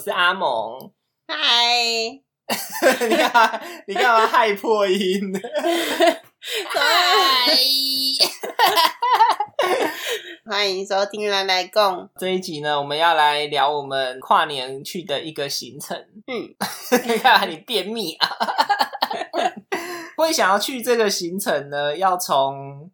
是阿蒙。嗨，你干嘛？你干嘛害破音？嗨，欢迎收听《来来共》。这一集呢，我们要来聊我们跨年去的一个行程。嗯，你看你便秘啊！会想要去这个行程呢，要从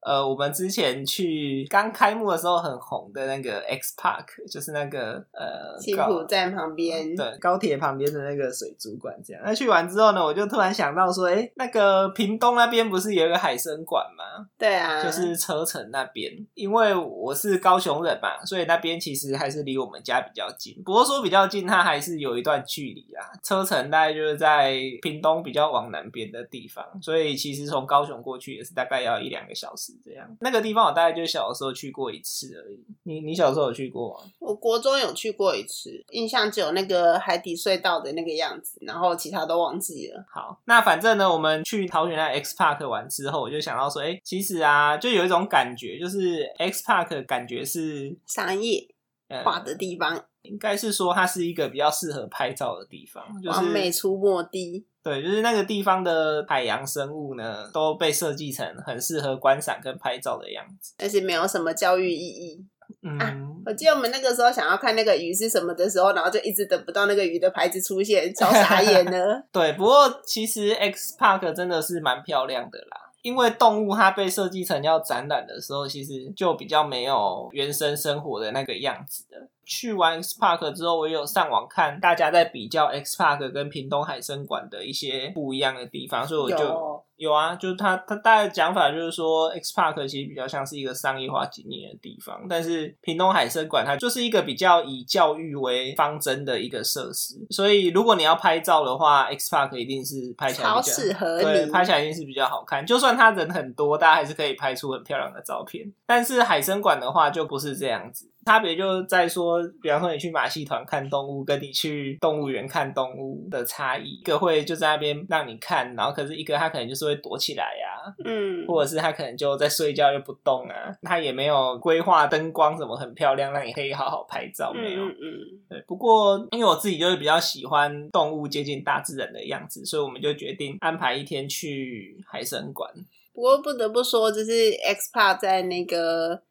呃，我们之前去刚开幕的时候很红的那个 X Park，就是那个呃青高浦站旁边，对，高铁旁边的那个水族馆，这样。那去完之后呢，我就突然想到说，哎，那个屏东那边不是有一个海参馆吗？对啊，就是车城那边。因为我是高雄人嘛，所以那边其实还是离我们家比较近。不过说比较近，它还是有一段距离啊。车城大概就是在屏东比较往南边的地方，所以其实从高雄过去也是大概要一两个小时这样。那个地方我大概就小的时候去过一次而已。你你小时候有去过吗？我国中有去过一次，印象只有那个海底隧道的那个样子，然后其他都忘记了。好，那反正呢，我们去桃园的 X Park 玩之后，我就想到说，哎、其实啊，就有一种感觉，就是 X Park 感觉是商业呃化的地方，应该是说它是一个比较适合拍照的地方，就完美出没地。对，就是那个地方的海洋生物呢，都被设计成很适合观赏跟拍照的样子。但是没有什么教育意义。嗯，我记得我们那个时候想要看那个鱼是什么的时候，然后就一直等不到那个鱼的牌子出现，超傻 眼呢。对。不过其实 X Park 真的是蛮漂亮的啦。因为动物它被设计成要展览的时候，其实就比较没有原生生活的那个样子的。去完 X Park 之后，我也有上网看大家在比较 X Park 跟屏东海参馆的一些不一样的地方，所以我就有有啊，就是他他大概讲法就是说，X Park 其实比较像是一个商业化经营的地方，但是屏东海参馆它就是一个比较以教育为方针的一个设施，所以如果你要拍照的话，X Park 一定是拍起来超比较适合对，你。拍起来一定是比较好看。就算他人很多，大家还是可以拍出很漂亮的照片。但是海参馆的话就不是这样子，差别就在说，比方说你去马戏团看动物，跟你去动物园看动物的差异。一个会就在那边让你看，然后可是一个他可能就是会躲起来呀、嗯，或者是他可能就在睡觉又不动啊，他也没有规划灯光什么很漂亮，让你可以好好拍照，没有。嗯嗯嗯，对，不过因为我自己就是比较喜欢动物接近大自然的样子，所以我们就决定安排一天去海参馆。不过不得不说，就是 X Park 在那个。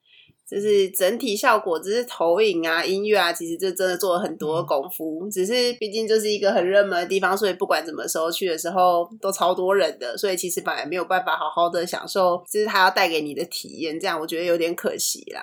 就是整体效果，只是投影啊、音乐啊，其实就真的做了很多功夫。只是毕竟就是一个很热门的地方，所以不管什么时候去的时候，都超多人的，所以其实本来没有办法好好的享受，就是它要带给你的体验。这样我觉得有点可惜啦。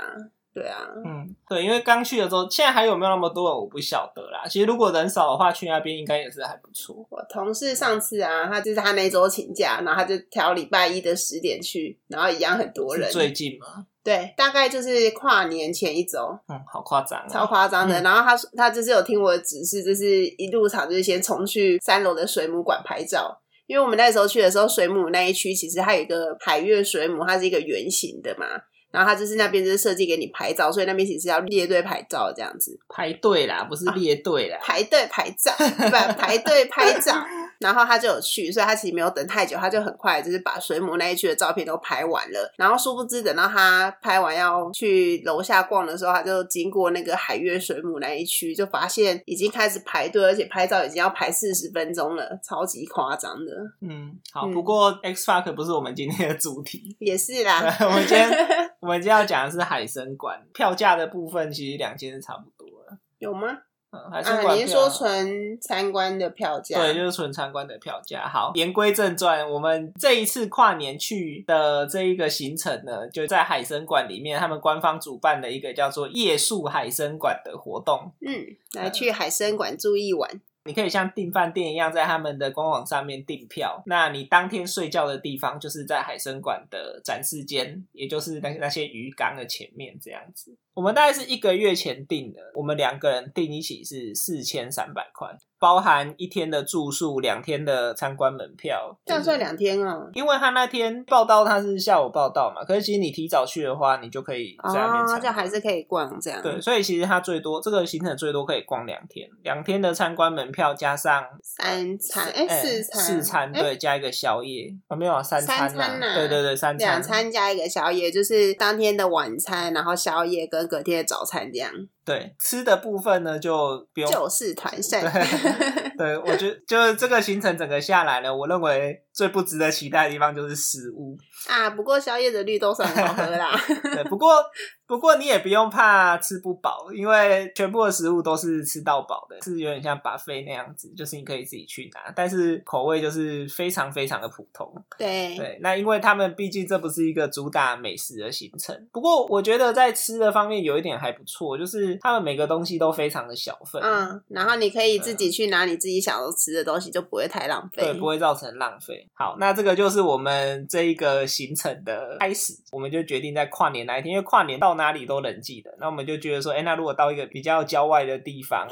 对啊，嗯，对，因为刚去的时候，现在还有没有那么多人我不晓得啦。其实如果人少的话，去那边应该也是还不错。我同事上次啊，他就是他那周请假，然后他就挑礼拜一的十点去，然后一样很多人。最近嘛，对，大概就是跨年前一周。嗯，好夸张、哦，超夸张的。嗯然后他说他就是有听我的指示，就是一入场就是先冲去三楼的水母馆拍照。因为我们那时候去的时候，水母那一区其实它有一个海月水母，它是一个圆形的嘛。然后它就是那边就是设计给你拍照，所以那边其实要列队拍照这样子，排队啦，不是列队啦。排队拍照，不排队拍照。然后他就有去，所以他其实没有等太久，他就很快就是把水母那一区的照片都拍完了。然后殊不知，等到他拍完要去楼下逛的时候，他就经过那个海月水母那一区，就发现已经开始排队，而且拍照已经要排四十分钟了，超级夸张的。嗯，好，嗯不过 X Park 不是我们今天的主题，也是啦，我们今天 我们今天要讲的是海参馆，票价的部分其实两间是差不多的。有吗？嗯，海参啊，馆、你是说纯参观的票价？对，就是纯参观的票价。好，言归正传，我们这一次跨年去的这一个行程呢，就在海参馆里面，他们官方主办的一个叫做夜宿海参馆的活动。嗯，来去海参馆住一晚。你可以像订饭店一样，在他们的官网上面订票。那你当天睡觉的地方就是在海参馆的展示间，也就是那那些鱼缸的前面这样子。我们大概是一个月前订的，我们两个人订一起是四千三百块，包含一天的住宿、两天的参观门票。这样算两天哦。因为他那天报道他是下午报道嘛，可是其实你提早去的话，你就可以在那边参哦，观。就还是可以逛这样。对，所以其实他最多这个行程最多可以逛两天，两天的参观门票加上三餐，哎，哎四餐，四餐哎对，加一个宵夜啊，没有啊，三餐三餐啊对对对，三餐两餐加一个宵夜，就是当天的晚餐，然后宵夜跟跟隔天的早餐这样，对，吃的部分呢就不用。就是团扇。对，我觉得就是这个行程整个下来呢，我认为最不值得期待的地方就是食物。啊，不过宵夜的绿豆算很好喝啦。对，不过不过你也不用怕吃不饱，因为全部的食物都是吃到饱的，是有点像把费那样子，就是你可以自己去拿，但是口味就是非常非常的普通。对对，那因为他们毕竟这不是一个主打美食的行程，不过我觉得在吃的方面有一点还不错，就是他们每个东西都非常的小份，嗯，然后你可以自己去拿你自己想要吃的东西，就不会太浪费。对，不会造成浪费。好，那这个就是我们这一个行程的开始，我们就决定在跨年那一天，因为跨年到哪里都人记得，那我们就觉得说，哎，那如果到一个比较郊外的地方，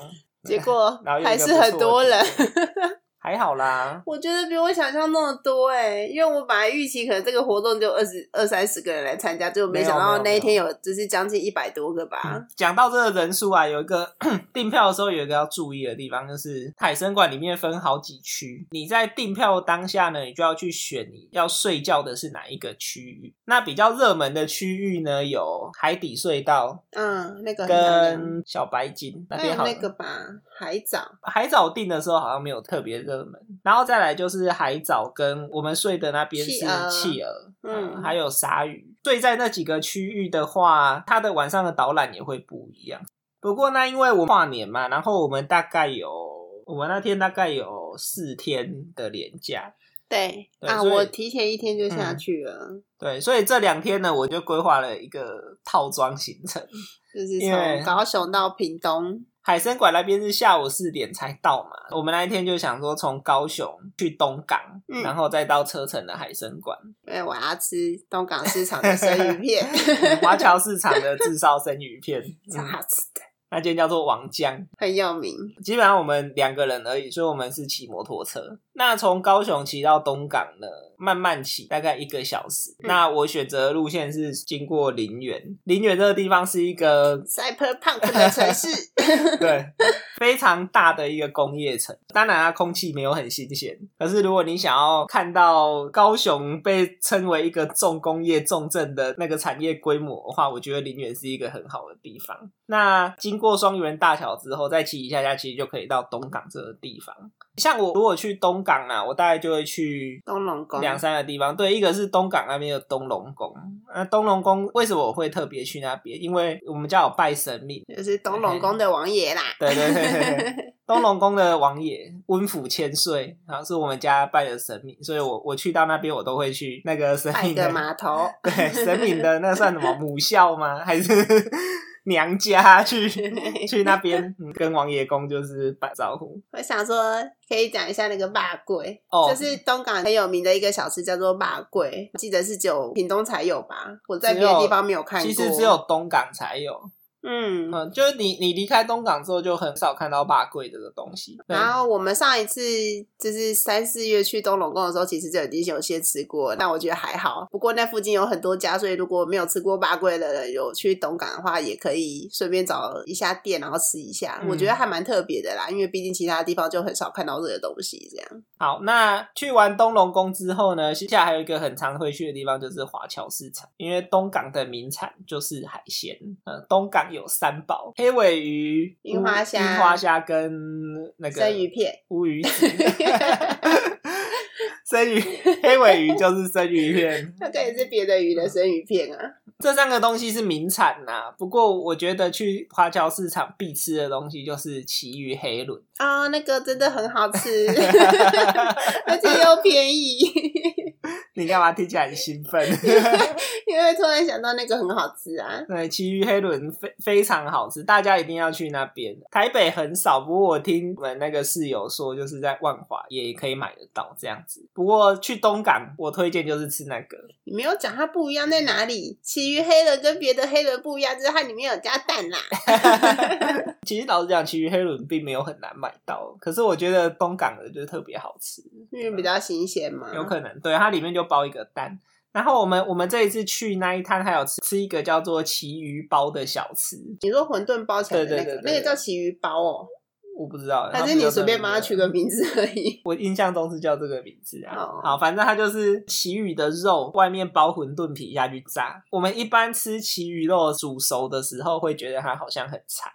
结果然后还是很多人。还好啦。我觉得比我想象那么多哎、因为我本来预期可能这个活动就二十二三十个人来参加，结果没想到那一天有就是将近一百多个吧。嗯讲到这个人数啊，有一个 订票的时候有一个要注意的地方，就是海参馆里面分好几区，你在订票当下呢，你就要去选你要睡觉的是哪一个区域。那比较热门的区域呢，有海底隧道嗯，那个跟小白鲸那还有边好那个吧，海藻。海藻订的时候好像没有特别热门，然后再来就是海藻跟我们睡的那边是企鹅嗯嗯，还有鲨鱼。睡在那几个区域的话，它的晚上的导览也会不一样。不过呢，因为我跨年嘛，然后我们大概有，我们那天大概有四天的连假，对啊，我提前一天就下嗯去了，对，所以这两天呢，我就规划了一个套装行程。就是从高雄到屏东。海参馆那边是下午四点才到嘛，我们那一天就想说从高雄去东港，嗯然后再到车城的海参馆，因为我要吃东港市场的生鱼片，华侨市场的炙烧生鱼片，超嗯好吃的，那间叫做王江。很有名。基本上我们两个人而已，所以我们是骑摩托车。那从高雄骑到东港呢，慢慢骑，大概一个小时。嗯那我选择的路线是经过林园，林园这个地方是一个 Cyberpunk 的城市，对，非常大的一个工业城。当然，它空气没有很新鲜。可是，如果你想要看到高雄被称为一个重工业重镇的那个产业规模的话，我觉得林园是一个很好的地方。那经过双园大桥之后，再骑一下下，其实就可以到东港这个地方。像我如果去东港啊，我大概就会去东龙宫两三个地方，对，一个是东港那边的东龙宫。那东龙宫为什么我会特别去那边？因为我们家有拜神明，就是东龙宫的王爷啦。对对对对对，东龙宫的王爷温府千岁，然后是我们家拜的神明，所以我我去到那边我都会去那个神明的码头，对神明的那算什么母校吗？还是娘家去 去那边、嗯跟王爷公就是打招呼？我想说可以讲一下那个霸贵，哦就是东港很有名的一个小吃，叫做霸贵，记得是只有屏东才有吧？我在别的地方没有看过。其实只有东港才有，嗯。嗯，就是你你离开东港之后就很少看到八桂这个东西。然后我们上一次就是三四月去东龙宫的时候，其实就已经有些吃过，但我觉得还好。不过那附近有很多家，所以如果没有吃过八桂的人，有去东港的话，也可以顺便找一下店，然后吃一下。嗯我觉得还蛮特别的啦，因为毕竟其他地方就很少看到这个东西。这样，好，那去完东龙宫之后呢，接下来还有一个很常会去的地方就是华侨市场，因为东港的名产就是海鲜。呃，东港有三宝：黑尾鱼、樱花虾樱花虾跟那个生鱼片。乌鱼子。生鱼黑尾鱼就是生鱼片，那可以是别的鱼的生鱼片啊。这三个东西是名产呐、不过我觉得去华侨市场必吃的东西就是旗鱼黑轮。啊、那个真的很好吃，而且又便宜。你干嘛听起来很兴奋？因为突然想到那个很好吃啊。对，旗鱼黑轮非非常好吃，大家一定要去那边。台北很少，不过我听我们那个室友说，就是在万华也可以买得到这样子。不过去东港，我推荐就是吃那个。你没有讲它不一样在哪里？其余黑人跟别的黑人不一样，就是它里面有加蛋啦。其实老实讲，旗鱼黑轮并没有很难买到，可是我觉得东港的就是特别好吃，因为比较新鲜嘛。有可能对它里面就包一个蛋。然后我们我们这一次去那一摊还有吃吃一个叫做奇鱼包的小吃，你说馄饨包起来的那个，对对对对那个叫奇鱼包哦。我不知道，还是你随便帮他取个名字而已。我印象中是叫这个名字啊。哦好，反正它就是旗鱼的肉，外面包馄饨皮下去炸。我们一般吃旗鱼肉煮熟的时候，会觉得它好像很柴，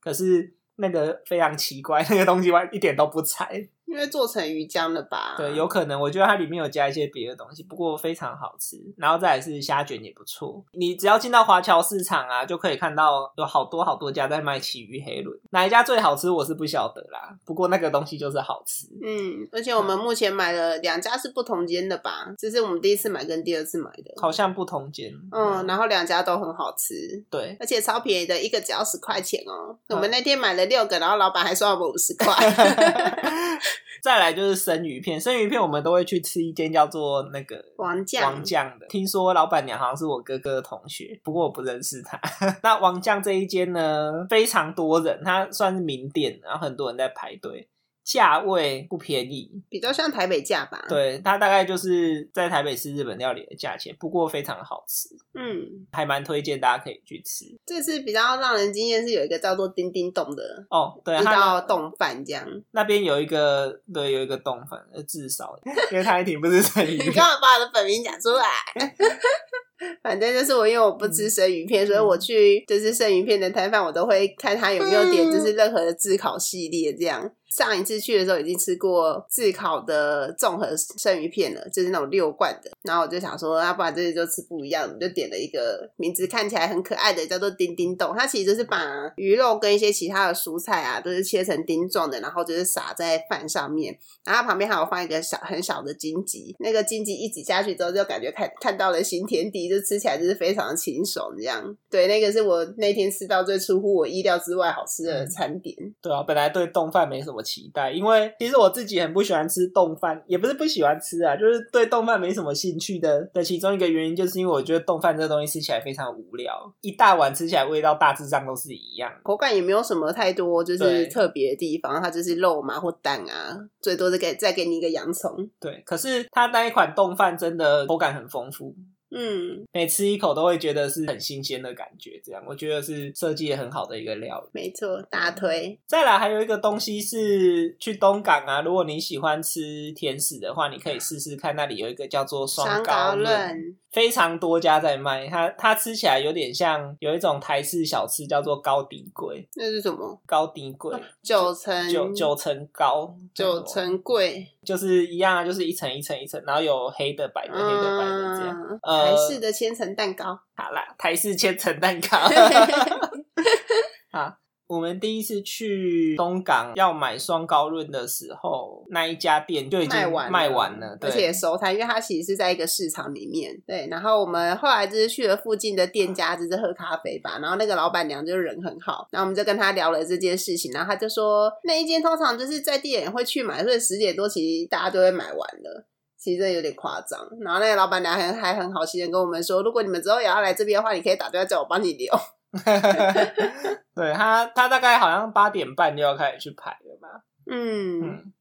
可是那个非常奇怪，那个东西完一点都不柴。因为做成鱼浆了吧？对，有可能，我觉得它里面有加一些别的东西，不过非常好吃。然后再来是虾卷也不错。你只要进到华侨市场啊，就可以看到有好多好多家在卖旗鱼黑轮，哪一家最好吃我是不晓得啦。不过那个东西就是好吃。嗯，而且我们目前买了两家是不同间的吧？这是我们第一次买跟第二次买的。好像不同间，嗯，然后两家都很好吃，对，而且超便宜的，一个只要十块钱哦。嗯我们那天买了六个，然后老板还收我们五十块。再来就是生鱼片，生鱼片我们都会去吃一间叫做那个王酱王酱的，听说老板娘好像是我哥哥的同学，不过我不认识他。那王酱这一间呢，非常多人，它算是名店，然后很多人在排队，价位不便宜。比较像台北价吧？，对，它大概就是在台北吃日本料理的价钱，不过非常好吃，嗯，还蛮推荐大家可以去吃。这次比较让人惊艳是有一个叫做叮叮洞的哦，对，一它道冻饭这样。那边有一个，对，有一个冻饭，呃至少，因为它一挺不是生鱼你片。干嘛把我的本名讲出来？反正就是我，因为我不吃生鱼片，所以我去就是生鱼片的摊贩，我都会看他有没有点就是任何的炙烤系列这样。上一次去的时候已经吃过炙烤的综合生鱼片了，就是那种六罐的。然后我就想说，要不然这次就吃不一样，就点了一个名字看起来很可爱的，叫做叮叮冻。它其实是把鱼肉跟一些其他的蔬菜啊，都是切成丁状的，然后就是撒在饭上面。然后旁边还有放一个小很小的荆棘，那个荆棘一挤下去之后，就感觉看看到了新天地，就吃起来就是非常的清爽这样。对，那个是我那天吃到最出乎我意料之外好吃的餐点。对啊，本来对冻饭没什么期待，因为其实我自己很不喜欢吃冻饭，也不是不喜欢吃啊，就是对冻饭没什么兴趣的的其中一个原因，就是因为我觉得冻饭这东西吃起来非常无聊，一大碗吃起来味道大致上都是一样。口感也没有什么太多就是特别的地方，它就是肉嘛或蛋啊，最多是给再给你一个洋葱。对，可是它那一款冻饭真的口感很丰富，嗯，每吃一口都会觉得是很新鲜的感觉，这样我觉得是设计的很好的一个料理。没错，大推。再来还有一个东西是去东港啊，如果你喜欢吃甜食的话，你可以试试看，那里有一个叫做双高论，论，非常多家在卖。它它吃起来有点像有一种台式小吃叫做高底粿，那是什么？高底粿九层九九层糕，九层贵，就是一样啊，就是一层一层一层，然后有黑的、白的、黑的、白的这样。台式的千层蛋糕。好啦，台式千层蛋糕。啊，我们第一次去东港要买双高润的时候，那一家店就已经卖完卖完了，对而且也收摊，因为它其实是在一个市场里面。对，然后我们后来就是去了附近的店家，就是喝咖啡吧。然后那个老板娘就人很好，然后我们就跟她聊了这件事情，然后她就说那一间通常就是在地人会去买，所以十点多其实大家都会买完了。其实有点夸张，然后那个老板娘还还很好心的跟我们说，如果你们之后也要来这边的话，你可以打电话叫我帮你留。对他，他大概好像八点半就要开始去排了吧。嗯，嗯，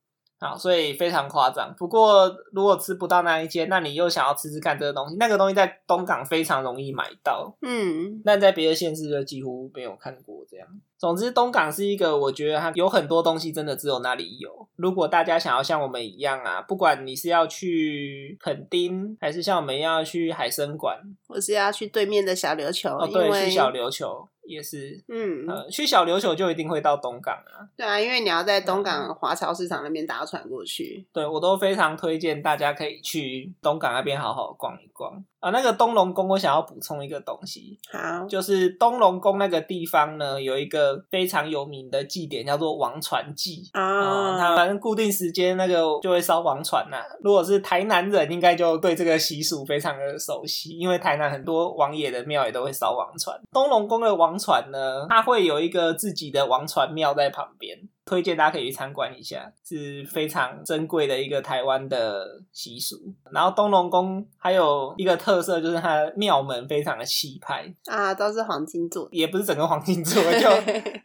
好，所以非常夸张。不过如果吃不到那一间，那你又想要吃吃看这个东西，那个东西在东港非常容易买到，嗯，但在别的县市就几乎没有看过这样。总之，东港是一个我觉得它有很多东西真的只有那里有。如果大家想要像我们一样啊，不管你是要去垦丁，还是像我们一样要去海参馆，我是要去对面的小琉球，哦，对，因为去小琉球也是，嗯，呃，去小琉球就一定会到东港啊。对啊，因为你要在东港华侨市场那边搭船过去。对我都非常推荐大家可以去东港那边好好逛一逛啊。那个东龙宫，我想要补充一个东西，好，就是东龙宫那个地方呢，有一个非常有名的祭典，叫做王船祭。啊、啊，它反正固定时间那个就会烧王船呐、如果是台南人，应该就对这个习俗非常的熟悉，因为台南很多王爷的庙也都会烧王船。东龙宫的王船呢，它会有一个自己的王船庙在旁边，推荐大家可以去参观一下，是非常珍贵的一个台湾的习俗。然后东龙宫还有一个特色，就是它的庙门非常的气派，啊，都是黄金做的。也不是整个黄金做的，就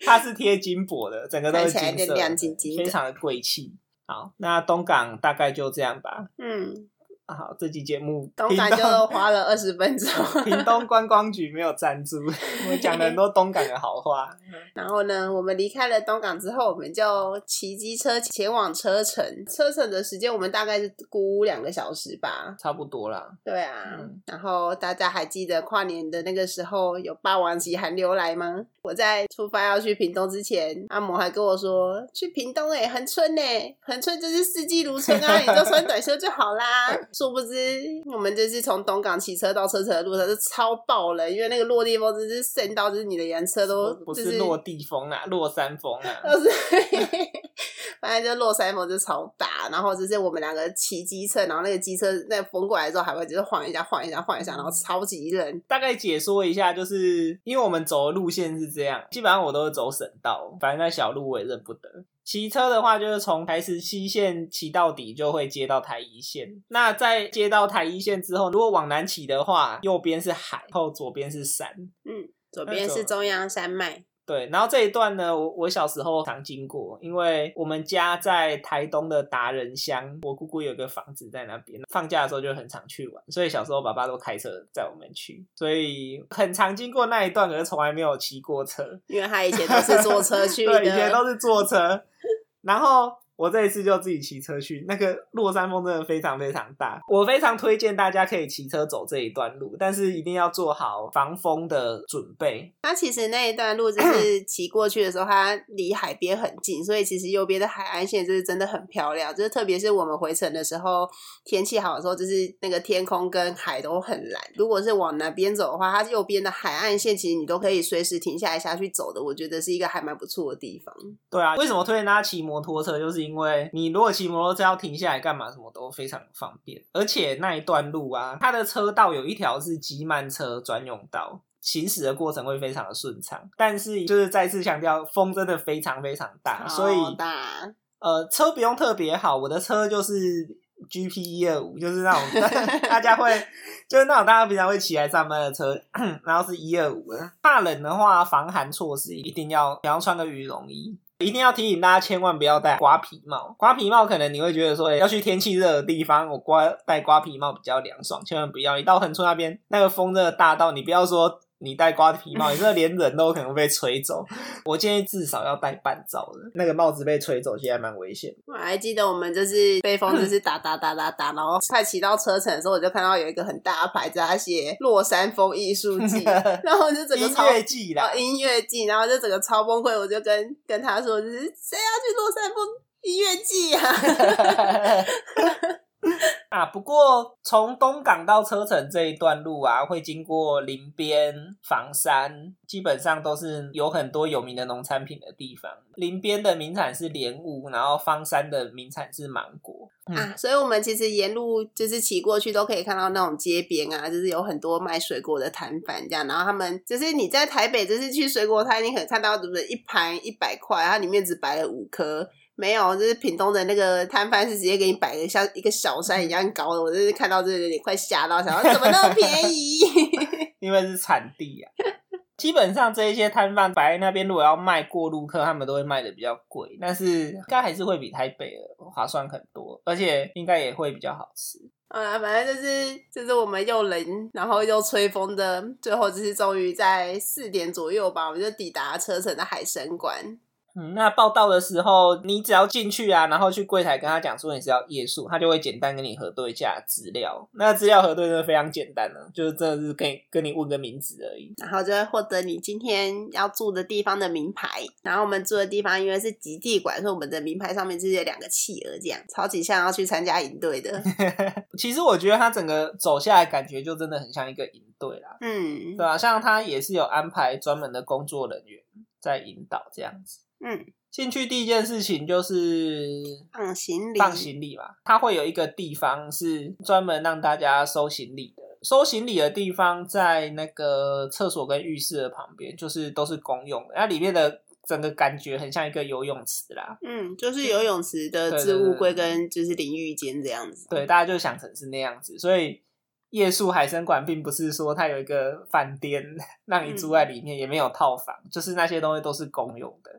它是贴金箔的，整个都是金色的，亮晶晶非常的贵气。好，那东港大概就这样吧。嗯，啊好，这期节目东港就花了二十分钟。屏东观光局没有赞助，我讲了很多东港的好话。然后呢，我们离开了东港之后，我们就骑机车前往车城。车城的时间我们大概是估两个小时吧，差不多啦。对啊，然后大家还记得跨年的那个时候有霸王级寒流来吗？我在出发要去屏东之前，阿嬷还跟我说去屏东哎，恒春哎，恒春就是四季如春啊，你就穿短袖就好啦。殊不知我们就是从东港骑车到车城的路上是超爆冷，因为那个落地风真是渗到，就是你的颜车都不是落地风啊，落山风啊，就是。反正就落山风就超大，然后就是我们两个骑机车，然后那个机车那风过来之后还会就是晃一下、晃一下、晃一下，然后超级冷。大概解说一下，就是因为我们走的路线是这样，基本上我都是走省道，反正那小路我也认不得。骑车的话，就是从台十七线骑到底，就会接到台一线。那在接到台一线之后，如果往南骑的话，右边是海，后左边是山。嗯，左边是中央山脉。对，然后这一段呢，我我小时候常经过，因为我们家在台东的达人乡，我姑姑有个房子在那边，放假的时候就很常去玩，所以小时候爸爸都开车载我们去，所以很常经过那一段，可是从来没有骑过车，因为他以前都是坐车去的，以前都是坐车，然后。我这一次就自己骑车去，那个落山风真的非常非常大，我非常推荐大家可以骑车走这一段路，但是一定要做好防风的准备。它其实那一段路就 是骑过去的时候，它离海边很近，所以其实右边的海岸线就是真的很漂亮，就是特别是我们回程的时候，天气好的时候，就是那个天空跟海都很蓝。如果是往南边走的话，它右边的海岸线其实你都可以随时停下来下去走的，我觉得是一个还蛮不错的地方。对啊，为什么推荐大家骑摩托车？就是因为你如果骑摩托车要停下来干嘛，什么都非常方便。而且那一段路啊，它的车道有一条是机慢车专用道，行驶的过程会非常的顺畅。但是就是再次强调，风真的非常非常大，所以呃，车不用特别好。我的车就是 GP 一二五，就是那种 大家会就是那种大家平常会骑来上班的车，然后是一二五的。怕冷的话，防寒措施一定要，比方穿个羽绒衣。一定要提醒大家，千万不要戴瓜皮帽。瓜皮帽可能你会觉得说，要去天气热的地方，我瓜戴瓜皮帽比较凉爽。千万不要，一到横村那边，那个风真的大到你不要说。你戴瓜皮帽，你这连人都可能被吹走。我建议至少要戴半罩的，那个帽子被吹走，其实还蛮危险。我还记得我们就是被风就是打打打打打，然后快骑到车程的时候，我就看到有一个很大的牌子，它写“洛山风艺术季 ”，然后就整个音乐季啦，音乐季，然后就整个超崩溃。我就跟跟他说，就是谁要去洛山风音乐季啊？啊，不过从东港到车城这一段路啊，会经过林边、房山，基本上都是有很多有名的农产品的地方。林边的名产是莲雾，然后方山的名产是芒果啊。所以，我们其实沿路就是骑过去，都可以看到那种街边啊，就是有很多卖水果的摊贩这样。然后他们就是你在台北，就是去水果摊，你可能看到是不是一盘一百块，它里面只摆了五颗。没有，就是屏东的那个摊贩是直接给你摆的像一个小山一样高的，我就是看到这有点快吓到，想说怎么那么便宜？因为是产地啊。基本上这一些摊贩摆在那边，如果要卖过路客，他们都会卖的比较贵，但是应该还是会比台北划算很多，而且应该也会比较好吃。啊，反正就是就是我们又冷，然后又吹风的，最后就是终于在四点左右吧，我们就抵达车城的海神馆。嗯，那报道的时候，你只要进去啊，然后去柜台跟他讲说你是要夜宿，他就会简单跟你核对一下资料。那资料核对的非常简单呢，就是真的是跟跟你问个名字而已，然后就会获得你今天要住的地方的名牌。然后我们住的地方因为是极地馆，所以我们的名牌上面就是有两个企鹅，这样超级像要去参加营队的。其实我觉得他整个走下来感觉就真的很像一个营队啦，嗯，对吧？像他也是有安排专门的工作人员在引导这样子。嗯，进去第一件事情就是放行李，放行李嘛。它会有一个地方是专门让大家收行李的。收行李的地方在那个厕所跟浴室的旁边，就是都是公用的。那里面的整个感觉很像一个游泳池啦。嗯，就是游泳池的置物柜跟就是淋浴间这样子。对，大家就想成是那样子。所以夜宿海参馆并不是说它有一个饭店 让你住在里面，也没有套房，就是那些东西都是公用的。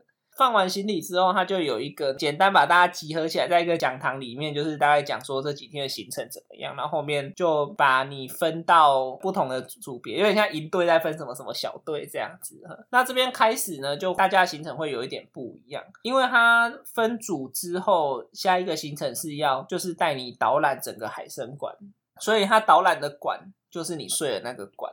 放完行李之后，他就有一个简单把大家集合起来，在一个讲堂里面，就是大概讲说这几天的行程怎么样，然后后面就把你分到不同的组别，有点像营队在分什么什么小队这样子。那这边开始呢，就大家行程会有一点不一样，因为它分组之后，下一个行程是要就是带你导览整个海参馆，所以它导览的馆就是你睡的那个馆。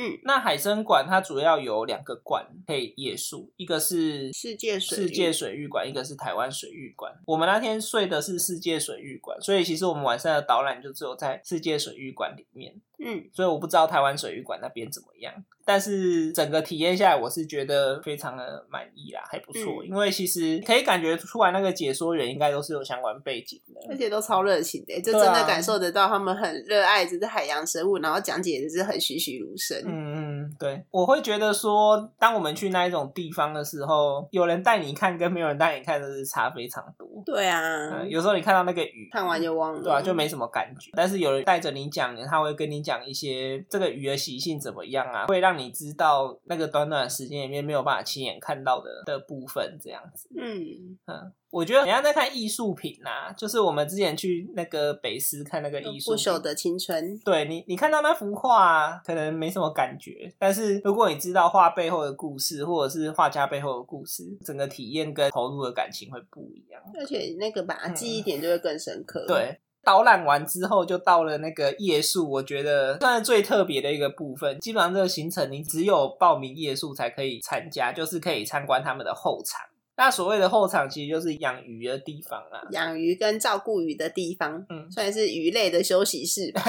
嗯，那海参馆它主要有两个馆可以夜宿，一个是世界水世界水域馆，一个是台湾水域馆。我们那天睡的是世界水域馆，所以其实我们晚上的导览就只有在世界水域馆里面。嗯，所以我不知道台湾水域馆那边怎么样，但是整个体验下来，我是觉得非常的满意啦，还不错。嗯因为其实可以感觉出来，那个解说员应该都是有相关背景的。而且都超热情的，就真的感受得到他们很热爱就是海洋生物，然后讲解也是很栩栩如生。嗯嗯，对，我会觉得说，当我们去那一种地方的时候，有人带你看跟没有人带你看，真是差非常多。对啊，嗯，有时候你看到那个鱼，看完就忘了，对啊，就没什么感觉。但是有人带着你讲，他会跟你讲一些这个鱼的习性怎么样啊，会让你知道那个短短的时间里面没有办法亲眼看到的的部分，这样子。嗯，嗯，我觉得人家在看艺术品呐、就是我们之前去那个北师看那个艺术。不朽的青春。对你，你看到那幅画，可能没什么感觉，但是如果你知道画背后的故事，或者是画家背后的故事，整个体验跟投入的感情会不一样。而且那个吧，记忆点就会更深刻。，对，导览完之后就到了那个夜宿，我觉得算是最特别的一个部分。基本上这个行程你只有报名夜宿才可以参加，就是可以参观他们的后场。那所谓的后场其实就是养鱼的地方啊。养鱼跟照顾鱼的地方，嗯算是鱼类的休息室吧。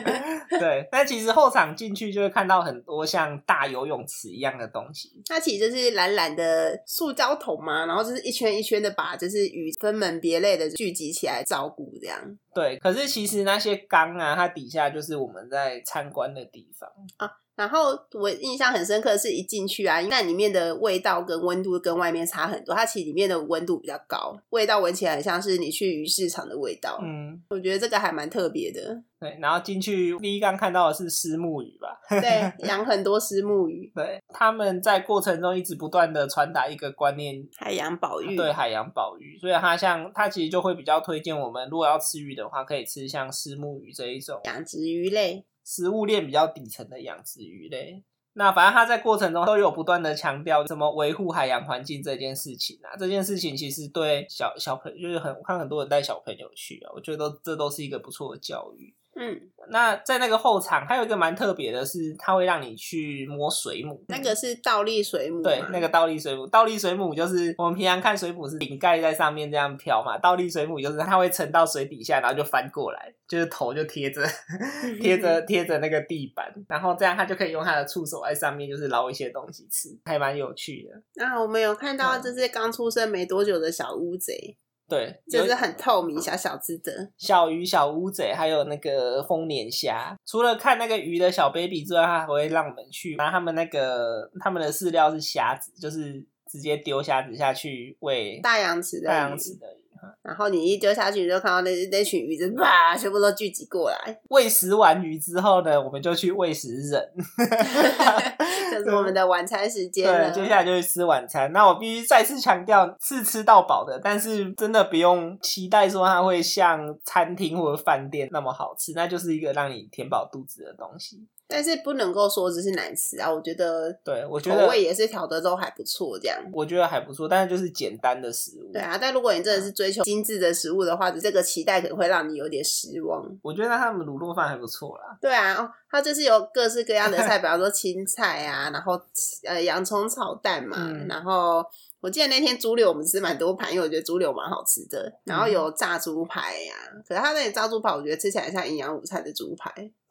对，但其实后场进去就会看到很多像大游泳池一样的东西。它其实就是蓝蓝的塑胶桶嘛，然后就是一圈一圈的把就是鱼分门别类的聚集起来照顾，这样。对，可是其实那些缸啊，它底下就是我们在参观的地方。然后我印象很深刻的，是一进去啊，那里面的味道跟温度跟外面差很多。它其实里面的温度比较高，味道闻起来很像是你去鱼市场的味道。嗯，我觉得这个还蛮特别的。对，然后进去第一缸看到的是虱目鱼吧？对，养很多虱目鱼，对，他们在过程中一直不断的传达一个观念，海洋保育。对海洋保育，所以它像它其实就会比较推荐我们，如果要吃鱼的话，可以吃像虱目鱼这一种养殖鱼类，食物链比较底层的养殖鱼类。那反正他在过程中都有不断的强调怎么维护海洋环境这件事情啊，这件事情其实对小小朋就是很我看很多人带小朋友去啊，我觉得这都是一个不错的教育。嗯，那在那个后场还有一个蛮特别的是，它会让你去摸水母，那个是倒立水母嘛，对，那个倒立水母，倒立水母就是我们平常看水母是顶盖在上面这样飘嘛，倒立水母就是它会沉到水底下，然后就翻过来，就是头就贴着 贴着贴着那个地板，然后这样它就可以用它的触手在上面就是捞一些东西吃，还蛮有趣的。那我们有看到嗯。这是刚出生没多久的小乌贼，对，就是很透明、小小只的。小鱼、小乌贼，还有那个丰年虾。除了看那个鱼的小 baby 之外，它还会让我们去拿他们那个他们的饲料是虾子，就是直接丢虾子下去喂大洋池的大洋鱼池的鱼。然后你一丢下去，你就看到那那群鱼就哇，全部都聚集过来，喂食完鱼之后呢，我们就去喂食人。就是我们的晚餐时间了。对，接下来就去吃晚餐。那我必须再次强调，是吃到饱的，但是真的不用期待说它会像餐厅或者饭店那么好吃，那就是一个让你填饱肚子的东西。但是不能够说只是难吃啊，我觉得对，我觉得口味也是调的都还不错，这样。我觉得还不错，但是就是简单的食物。对啊，但如果你真的是追求精致的食物的话，这个期待可能会让你有点失望。我觉得他们卤肉饭还不错啦。对啊，哦，它就是有各式各样的菜，比方说青菜啊，然后呃洋葱炒蛋嘛，嗯然后我记得那天猪柳我们吃蛮多盘，因为我觉得猪柳蛮好吃的，然后有炸猪排呀、可是他那里炸猪排，我觉得吃起来像营养午餐的猪排。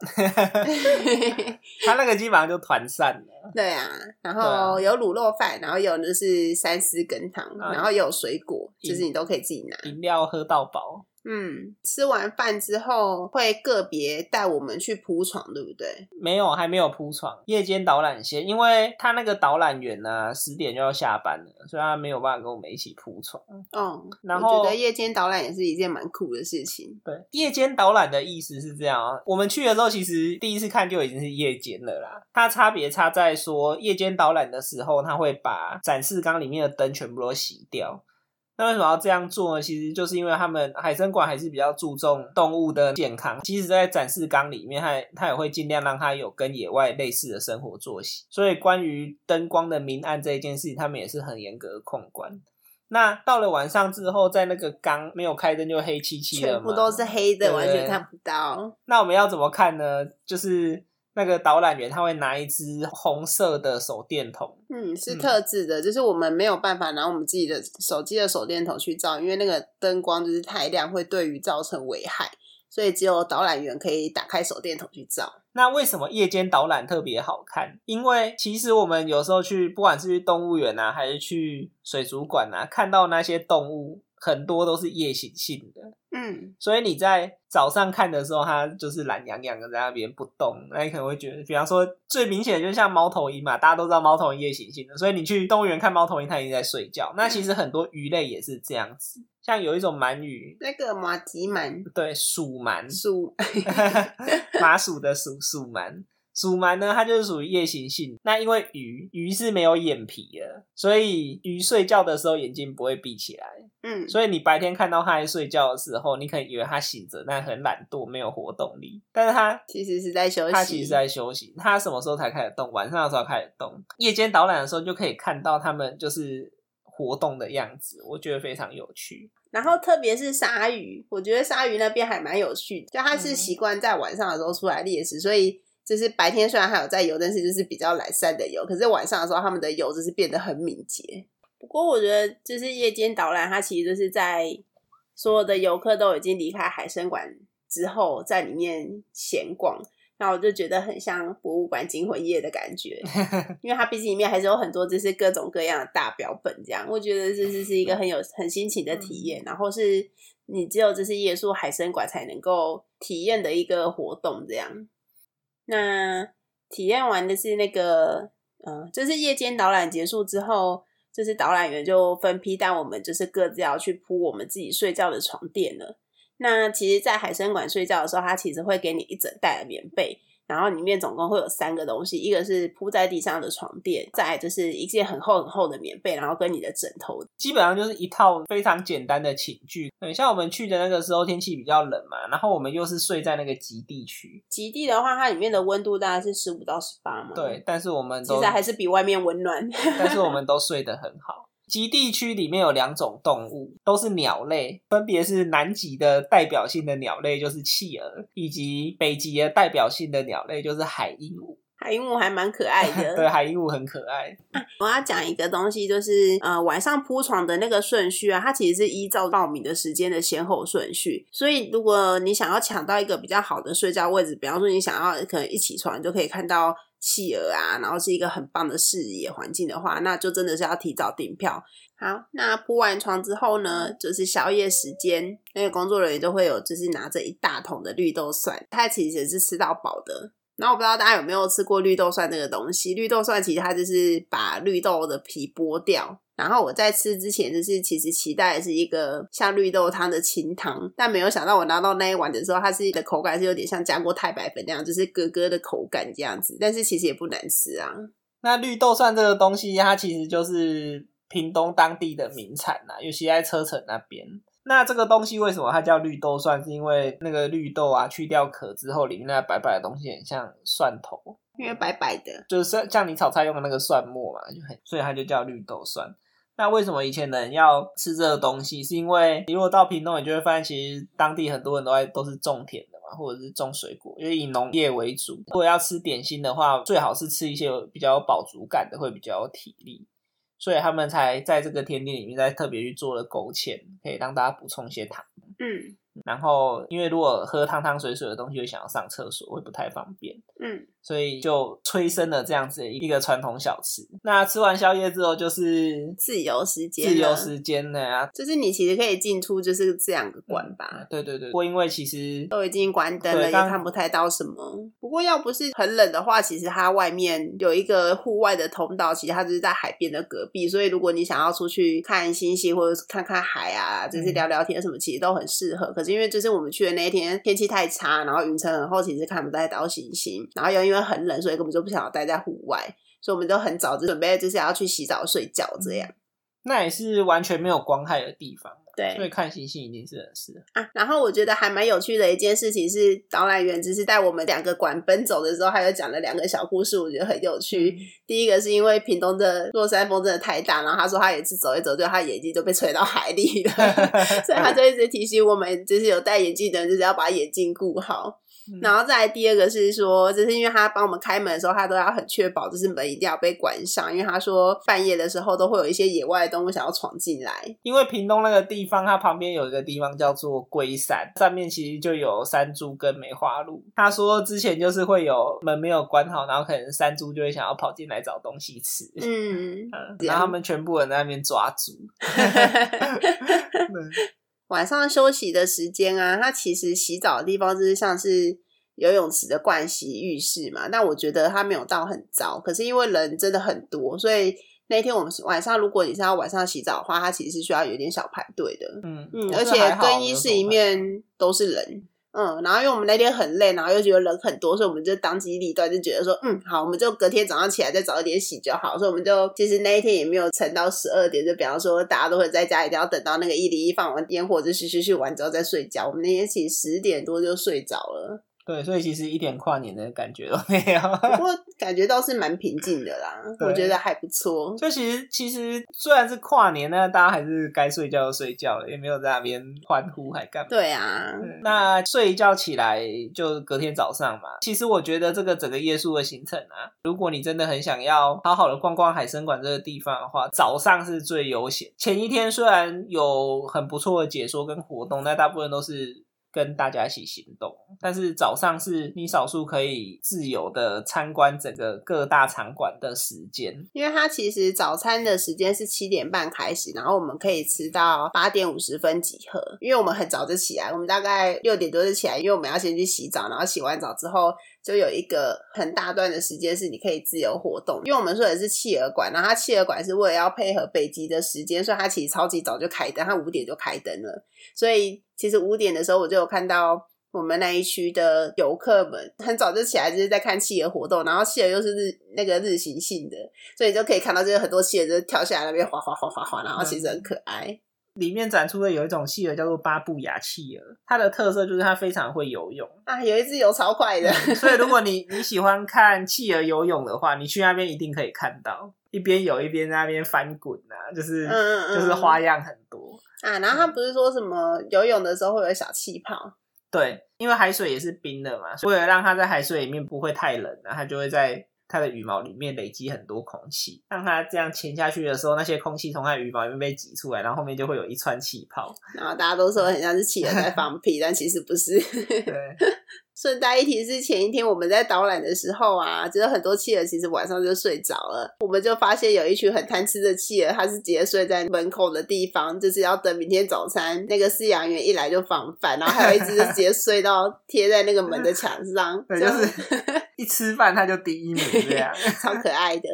他那个基本上就团散了。对啊，然后有卤肉饭，然后有就是三丝羹汤，啊然后有水果，就是你都可以自己拿。饮料喝到饱，嗯，吃完饭之后会个别带我们去铺床，对不对？没有，还没有铺床，夜间导览先，因为他那个导览员呢，十点就要下班了，所以他没有办法跟我们一起铺床。嗯，然后我觉得夜间导览也是一件蛮酷的事情。对，夜间导览的意思是这样啊，我们去的时候其实第一次看就已经是夜间了啦。它差别差在说，夜间导览的时候，他会把展示缸里面的灯全部都熄掉。那为什么要这样做呢？其实就是因为他们海参馆还是比较注重动物的健康，即使在展示缸里面，它它也会尽量让它有跟野外类似的生活作息。所以关于灯光的明暗这一件事情，他们也是很严格的控管。那到了晚上之后，在那个缸没有开灯就黑漆漆的，全部都是黑的，完全看不到。那我们要怎么看呢？就是那个导览员他会拿一支红色的手电筒，嗯，是嗯特制的，就是我们没有办法拿我们自己的手机的手电筒去照，因为那个灯光就是太亮，会对于造成危害，所以只有导览员可以打开手电筒去照。那为什么夜间导览特别好看？因为其实我们有时候去，不管是去动物园啊，还是去水族馆啊，看到那些动物很多都是夜行性的，嗯，所以你在早上看的时候，它就是懒洋洋的在那边不动，那你可能会觉得，比方说最明显的就像猫头鹰嘛，大家都知道猫头鹰夜行性的，所以你去动物园看猫头鹰，它已经在睡觉。那其实很多鱼类也是这样子，像有一种鳗鱼，那个马吉鳗。对，鼠鳗，鼠，马鼠的鼠鼠鳗，薯鳗呢，它就是属于夜行性。那因为鱼鱼是没有眼皮的，所以鱼睡觉的时候眼睛不会闭起来，嗯，所以你白天看到它在睡觉的时候，你可能以为它醒着，但很懒惰，没有活动力。但是它其实是在休息。它其实是在休息。它什么时候才开始动？晚上的时候开始动。夜间导览的时候就可以看到它们就是活动的样子，我觉得非常有趣。然后特别是鲨鱼，我觉得鲨鱼那边还蛮有趣的，就它是嗯习惯在晚上的时候出来猎食，所以就是白天虽然还有在游，但是就是比较懒散的游，可是晚上的时候，他们的游就是变得很敏捷。不过我觉得就是夜间导览，它其实就是在所有的游客都已经离开海参馆之后，在里面闲逛。那我就觉得很像博物馆惊魂夜的感觉，因为它毕竟里面还是有很多就是各种各样的大标本，这样我觉得这是是一个很有很新奇的体验，然后是你只有这是夜宿海参馆才能够体验的一个活动，这样。那体验完的是那个，嗯、就是夜间导览结束之后，就是导览员就分批带我们，就是各自要去铺我们自己睡觉的床垫了。那其实，在海参馆睡觉的时候，它其实会给你一整袋的棉被，然后里面总共会有三个东西，一个是铺在地上的床垫，再就是一件很厚很厚的棉被，然后跟你的枕头。基本上就是一套非常简单的寝具。对，像我们去的那个时候天气比较冷嘛，然后我们又是睡在那个极地区，极地的话，它里面的温度大概是十五到十八嘛。对，，但是我们都其实还是比外面温暖。但是我们 都睡得很好。极地区里面有两种动物，都是鸟类，分别是南极的代表性的鸟类就是企鹅，以及北极的代表性的鸟类就是海鹦鹉。海鹦鹉还蛮可爱的。对，海鹦鹉很可爱。我要讲一个东西，就是呃晚上铺床的那个顺序啊，它其实是依照报名的时间的先后顺序。所以如果你想要抢到一个比较好的睡觉位置，比方说你想要可能一起床就可以看到企鹅啊，然后是一个很棒的视野环境的话，那就真的是要提早订票。好，那铺完床之后呢，就是宵夜时间，那个工作人员都会有就是拿着一大桶的绿豆蒜，他其实也是吃到饱的。然后我不知道大家有没有吃过绿豆蒜这个东西，绿豆蒜其实它就是把绿豆的皮剥掉。然后我在吃之前，就是其实期待是一个像绿豆汤的清汤，但没有想到我拿到那一碗的时候，它是的口感是有点像加过太白粉那样，就是咯咯的口感这样子。但是其实也不难吃啊。那绿豆蒜这个东西，它其实就是屏东当地的名产啦，尤其在车城那边。那这个东西为什么它叫绿豆蒜？是因为那个绿豆啊，去掉壳之后，里面那白白的东西很像蒜头，因为白白的，就是像像你炒菜用的那个蒜末嘛，就很，所以它就叫绿豆蒜。那为什么以前人要吃这个东西？是因为你如果到屏东，你就会发现，其实当地很多人都在都是种田的嘛，或者是种水果，因为以农业为主。如果要吃点心的话，最好是吃一些比较有饱足感的，会比较有体力。所以他们才在这个甜点里面再特别去做了勾芡，可以让大家补充一些糖。嗯然后，因为如果喝汤汤水水的东西，会想要上厕所，会不太方便。嗯，所以就催生了这样子的一个传统小吃。那吃完宵夜之后就是自由时间，自由时间了啊，就是你其实可以进出就是这两个馆吧。对对对，不过因为其实都已经关灯了，也看不太到什么。不过要不是很冷的话，其实它外面有一个户外的通道，其实它就是在海边的隔壁。所以如果你想要出去看星星或者是看看海啊，就是聊聊天什么，其实都很适合。可是因为就是我们去的那一天天气太差，然后云层很厚，其实看不太到星星。然后又因为很冷，所以根本就不想要待在户外，所以我们都很早就准备就是要去洗澡睡觉这样。那也是完全没有光害的地方。对，所以看星星一定是很适合啊。然后我觉得还蛮有趣的一件事情是，导览员只是带我们两个馆奔走的时候，他有讲了两个小故事，我觉得很有趣。第一个是因为屏东的落山风真的太大，然后他说他有一次走一走，就他眼镜就被吹到海里了，所以他就一直提醒我们，就是有戴眼镜的人，就是要把眼镜顾好。然后再来第二个是说，就是因为他帮我们开门的时候，他都要很确保，就是门一定要被关上，因为他说半夜的时候都会有一些野外的动物想要闯进来。因为屏东那个地方，它旁边有一个地方叫做龟山，上面其实就有山猪跟梅花鹿。他说之前就是会有门没有关好，然后可能山猪就会想要跑进来找东西吃，嗯，然后他们全部人在那边抓猪。晚上休息的时间啊，它其实洗澡的地方就是像是游泳池的盥洗浴室嘛。但我觉得它没有到很糟，可是因为人真的很多，所以那天我们晚上如果你是要晚上洗澡的话，它其实是需要有点小排队的。嗯嗯，而且更衣室里面都是人。嗯，然后因为我们那天很累，然后又觉得人很多，所以我们就当机立断，就觉得说，嗯，好，我们就隔天早上起来再早一点洗就好。所以我们就其实那一天也没有沉到十二点，就比方说大家都会在家，一定要等到那个一零一放完烟火，就去去去完之后再睡觉。我们那天其实十点多就睡着了。对，所以其实一点跨年的感觉都没有，不过感觉倒是蛮平静的啦，我觉得还不错。就其实其实虽然是跨年，那大家还是该睡觉就睡觉了，也没有在那边欢呼还干嘛？对啊，那睡一觉起来就隔天早上嘛。其实我觉得这个整个夜宿的行程啊，如果你真的很想要好好的逛逛海参馆这个地方的话，早上是最悠闲。前一天虽然有很不错的解说跟活动，但大部分都是。跟大家一起行动，但是早上是你少数可以自由的参观整个各大场馆的时间，因为它其实早餐的时间是七点半开始，然后我们可以吃到八点五十分集合。因为我们很早就起来，我们大概六点多就起来，因为我们要先去洗澡，然后洗完澡之后。就有一个很大段的时间是你可以自由活动，因为我们说的是企鹅馆，然后它企鹅馆是为了要配合北极的时间，所以它其实超级早就开灯，它五点就开灯了。所以其实五点的时候我就有看到我们那一区的游客们很早就起来，就是在看企鹅活动，然后企鹅又是日那个日行性的，所以就可以看到就是很多企鹅就跳下来那边滑滑滑滑滑，然后其实很可爱。里面展出的有一种企鹅叫做巴布亚企鹅，它的特色就是它非常会游泳啊，有一只游超快的。所以如果你 你喜欢看企鹅游泳的话，你去那边一定可以看到，一边游一边在那边翻滚啊，就是就是花样很多啊。然后他不是说什么游泳的时候会有小气泡？对，因为海水也是冰的嘛，为了让它在海水里面不会太冷，然后它就会在。它的羽毛里面累积很多空气，让它这样潜下去的时候，那些空气从它羽毛里面被挤出来，然后后面就会有一串气泡。然后大家都说很像是企鹅在放屁，但其实不是。对。顺带一提，是前一天我们在导览的时候啊，就是很多企鹅其实晚上就睡着了，我们就发现有一群很贪吃的企鹅，它是直接睡在门口的地方，就是要等明天早餐那个饲养员一来就放饭，然后还有一只就直接睡到贴在那个门的墙上，就是 一吃饭它就第一名这样，超可爱的。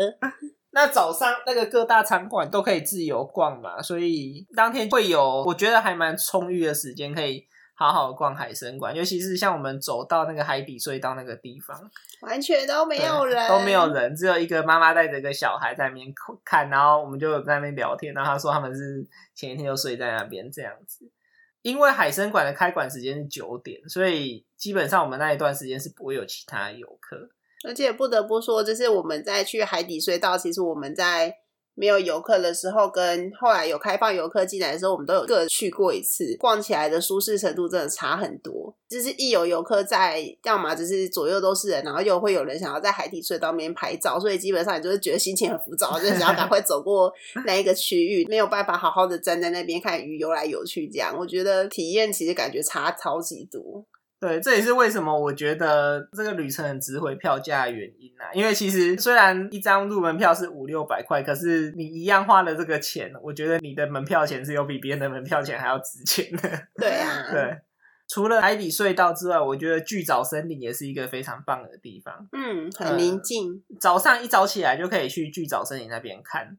那早上那个各大场馆都可以自由逛嘛，所以当天会有我觉得还蛮充裕的时间可以。好好逛海参馆，尤其是像我们走到那个海底隧道那个地方，完全都没有人，都没有人，只有一个妈妈带着一个小孩在那边看，然后我们就在那边聊天，然后他说他们是前一天就睡在那边这样子。因为海参馆的开馆时间是九点，所以基本上我们那一段时间是不会有其他游客。而且不得不说，就是我们在去海底隧道，其实我们在。没有游客的时候，跟后来有开放游客进来的时候，我们都有各去过一次，逛起来的舒适程度真的差很多。就是一有游客在，要么就是左右都是人，然后又会有人想要在海底隧道面拍照，所以基本上你就是觉得心情很浮躁，就想要赶快走过 那一个区域，没有办法好好的站在那边看鱼游来游去。这样，我觉得体验其实感觉差超级多。对，这也是为什么我觉得这个旅程很值回票价的原因啊。因为其实虽然一张入门票是五六百块，可是你一样花了这个钱，我觉得你的门票钱是有比别人的门票钱还要值钱的。对啊，对。除了海底隧道之外，我觉得巨藻森林也是一个非常棒的地方。嗯，很宁静。早上一早起来就可以去巨藻森林那边看，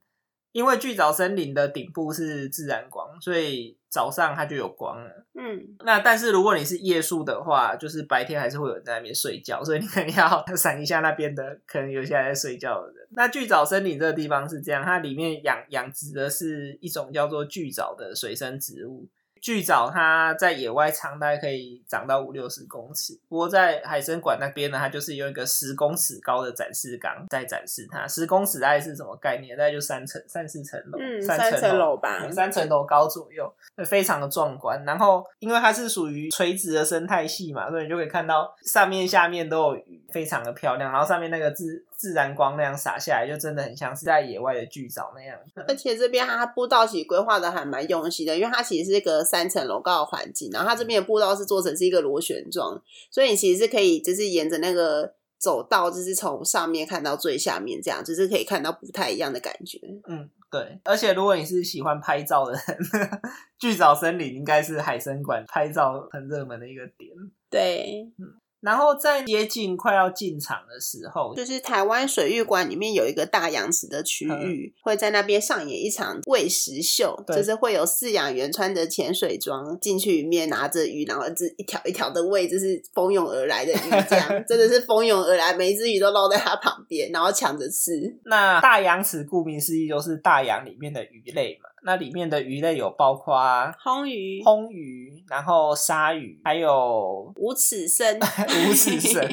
因为巨藻森林的顶部是自然光，所以早上它就有光了。嗯，那但是如果你是夜宿的话，就是白天还是会有人在那边睡觉，所以你可能要闪一下那边的，可能有些还在睡觉的人。那巨藻森林这个地方是这样，它里面养养殖的是一种叫做巨藻的水生植物。巨藻它在野外长大概可以长到五六十公尺，不过在海参馆那边呢，它就是用一个十公尺高的展示缸在展示它。十公尺大概是什么概念？大概就三层、三四层楼，嗯，三层楼吧，三层楼高左右，非常的壮观。然后因为它是属于垂直的生态系嘛，所以你就可以看到上面、下面都有鱼，非常的漂亮。然后上面那个自自然光那样洒下来，就真的很像是在野外的巨藻那样。而且这边它步道其实规划的还蛮用心的，因为它其实是一个三层楼高的环境，然后它这边的步道是做成是一个螺旋状，所以你其实是可以就是沿着那个走道，就是从上面看到最下面，这样就是可以看到不太一样的感觉。嗯，对。而且如果你是喜欢拍照的人，巨藻森林应该是海参馆拍照很热门的一个点。对，嗯。然后在接近快要进场的时候，就是台湾水域馆里面有一个大洋池的区域，会在那边上演一场喂食秀，就是会有饲养员穿着潜水装进去里面拿着鱼，然后这一条一条的喂，就是蜂拥而来的鱼，这样 真的是蜂拥而来，每一只鱼都捞在它旁边，然后抢着吃。那大洋池顾名思义就是大洋里面的鱼类嘛。那里面的鱼类有包括红鱼、红鱼，然后鲨鱼，还有无齿参、无齿参。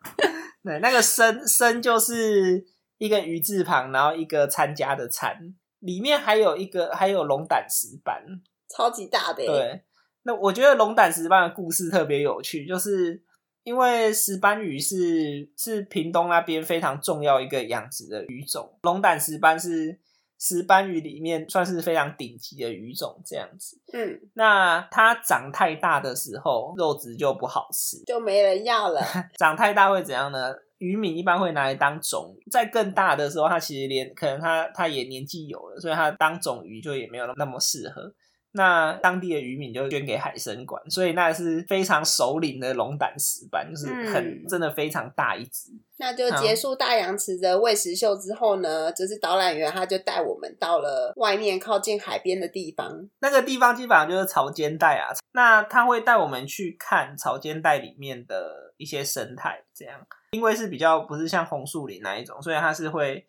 对，那个参参就是一个鱼字旁，然后一个参加的参，里面还有一个还有龙胆石斑，超级大的。对，那我觉得龙胆石斑的故事特别有趣，就是因为石斑鱼是是屏东那边非常重要一个养殖的鱼种，龙胆石斑是。石斑鱼里面算是非常顶级的鱼种，这样子。嗯，那它长太大的时候，肉质就不好吃，就没人要了。长太大会怎样呢？渔民一般会拿来当种。在更大的时候，它其实连可能它它也年纪有了，所以它当种鱼就也没有那么适合。那当地的渔民就捐给海参馆，所以那是非常首领的龙胆石斑，就是很真的非常大一只。那就结束大洋池的喂食秀之后呢，就是导览员他就带我们到了外面靠近海边的地方。那个地方基本上就是潮间带啊，那他会带我们去看潮间带里面的一些生态，这样，因为是比较不是像红树林那一种，所以它是会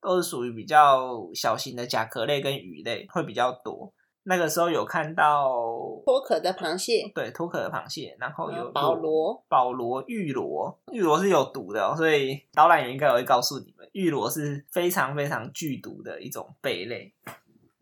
都是属于比较小型的甲壳类跟鱼类会比较多。那个时候有看到脱壳的螃蟹，对，脱壳的螃蟹，然后有保罗、保罗、玉螺，玉螺是有毒的，所以导览员应该会告诉你们，玉螺是非常非常剧毒的一种贝类，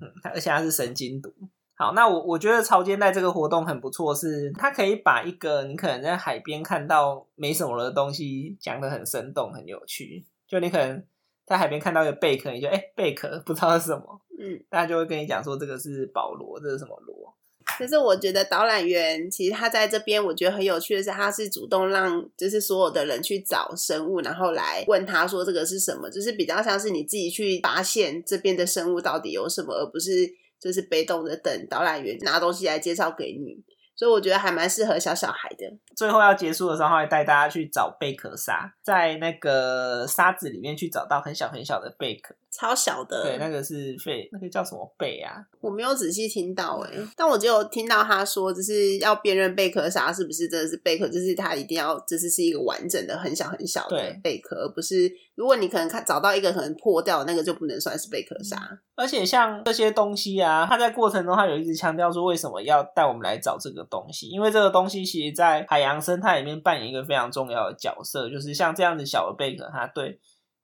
嗯，而且它是神经毒。好，那我我觉得潮间带这个活动很不错，是它可以把一个你可能在海边看到没什么的东西讲得很生动、很有趣，就你可能。在海边看到一个贝壳，你就哎贝壳不知道是什么，嗯，大家就会跟你讲说这个是保罗，这是什么螺？其实我觉得导览员其实他在这边，我觉得很有趣的是，他是主动让就是所有的人去找生物，然后来问他说这个是什么，就是比较像是你自己去发现这边的生物到底有什么，而不是就是被动的等导览员拿东西来介绍给你。所以我觉得还蛮适合小小孩的。最后要结束的时候，会带大家去找贝壳沙，在那个沙子里面去找到很小很小的贝壳。超小的，对，那个是贝，那个叫什么贝啊？我没有仔细听到哎，但我只有听到他说，就是要辨认贝壳鲨是不是真的是贝壳，就是它一定要，就是是一个完整的、很小很小的贝壳，而不是如果你可能看找到一个可能破掉那个，就不能算是贝壳鲨。而且像这些东西啊，他在过程中他有一直强调说，为什么要带我们来找这个东西？因为这个东西其实在海洋生态里面扮演一个非常重要的角色，就是像这样子小的贝壳，它对。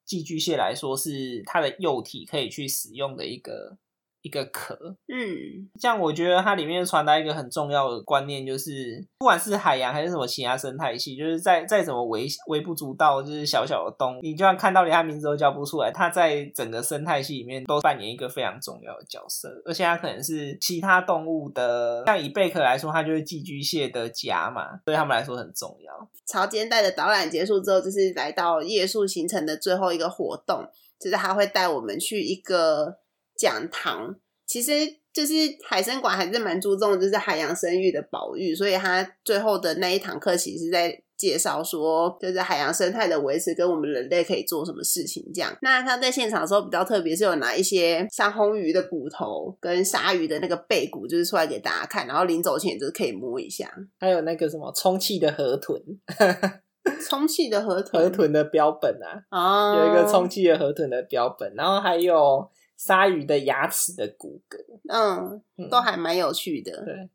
寄居蟹来说，是它的幼体可以去使用的一个一一个壳。嗯，像我觉得它里面传达一个很重要的观念，就是不管是海洋还是什么其他生态系，就是再再怎么微微不足道，就是小小的动物，你就算看到连它名字都叫不出来，它在整个生态系里面都扮演一个非常重要的角色，而且它可能是其他动物的，像以贝壳来说，它就是寄居蟹的家嘛，对他们来说很重要。潮间带的导览结束之后，就是来到夜宿行程的最后一个活动，就是他会带我们去一个讲堂。其实就是海参馆还是蛮注重就是海洋生育的保育，所以他最后的那一堂课其实是在介绍说，就是海洋生态的维持跟我们人类可以做什么事情这样。那他在现场的时候比较特别，是有拿一些像红鱼的骨头跟鲨鱼的那个背骨，就是出来给大家看，然后临走前就是可以摸一下。还有那个什么充气的河豚，充气的河豚，河豚的标本啊，哦，有一个充气的河豚的标本，然后还有鲨鱼的牙齿的骨骼，嗯，嗯都还蛮有趣的。对，